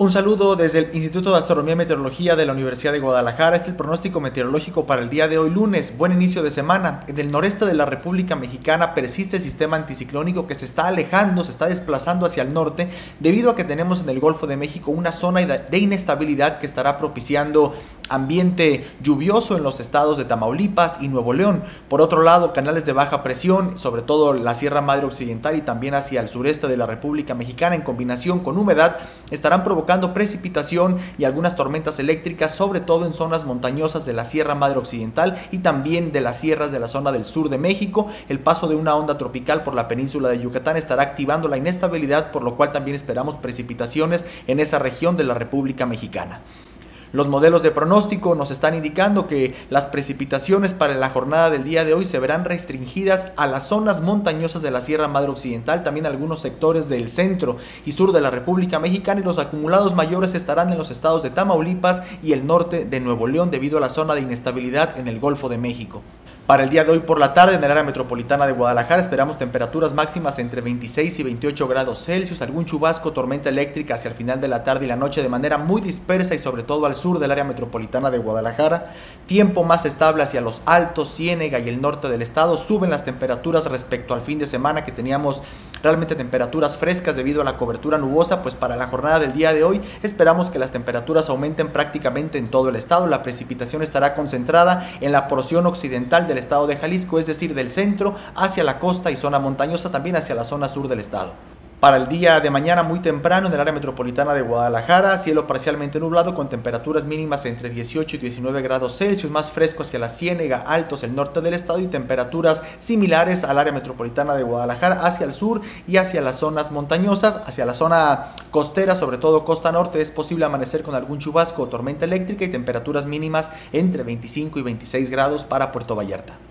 Un saludo desde el Instituto de Astronomía y Meteorología de la Universidad de Guadalajara. Este es el pronóstico meteorológico para el día de hoy lunes. Buen inicio de semana. En el noreste de la República Mexicana persiste el sistema anticiclónico que se está alejando, se está desplazando hacia el norte debido a que tenemos en el Golfo de México una zona de inestabilidad que estará propiciando ambiente lluvioso en los estados de Tamaulipas y Nuevo León. Por otro lado, canales de baja presión, sobre todo la Sierra Madre Occidental y también hacia el sureste de la República Mexicana en combinación con humedad, estarán provocando precipitación y algunas tormentas eléctricas, sobre todo en zonas montañosas de la Sierra Madre Occidental y también de las sierras de la zona del sur de México. El paso de una onda tropical por la península de Yucatán estará activando la inestabilidad, por lo cual también esperamos precipitaciones en esa región de la República Mexicana. Los modelos de pronóstico nos están indicando que las precipitaciones para la jornada del día de hoy se verán restringidas a las zonas montañosas de la Sierra Madre Occidental, también algunos sectores del centro y sur de la República Mexicana y los acumulados mayores estarán en los estados de Tamaulipas y el norte de Nuevo León debido a la zona de inestabilidad en el Golfo de México. Para el día de hoy por la tarde en el área metropolitana de Guadalajara esperamos temperaturas máximas entre 26 y 28 grados Celsius, algún chubasco, tormenta eléctrica hacia el final de la tarde y la noche de manera muy dispersa y sobre todo al sur del área metropolitana de Guadalajara. Tiempo más estable hacia los altos, Ciénega y el norte del estado. Suben las temperaturas respecto al fin de semana que teníamos realmente temperaturas frescas debido a la cobertura nubosa, pues para la jornada del día de hoy esperamos que las temperaturas aumenten prácticamente en todo el estado. La precipitación estará concentrada en la porción occidental del estado de Jalisco, es decir, del centro hacia la costa y zona montañosa, también hacia la zona sur del estado. Para el día de mañana muy temprano en el área metropolitana de Guadalajara, cielo parcialmente nublado con temperaturas mínimas entre 18 y 19 grados Celsius, más fresco hacia la Ciénega, altos el norte del estado y temperaturas similares al área metropolitana de Guadalajara hacia el sur y hacia las zonas montañosas, hacia la zona costera, sobre todo costa norte, es posible amanecer con algún chubasco o tormenta eléctrica y temperaturas mínimas entre 25 y 26 grados para Puerto Vallarta.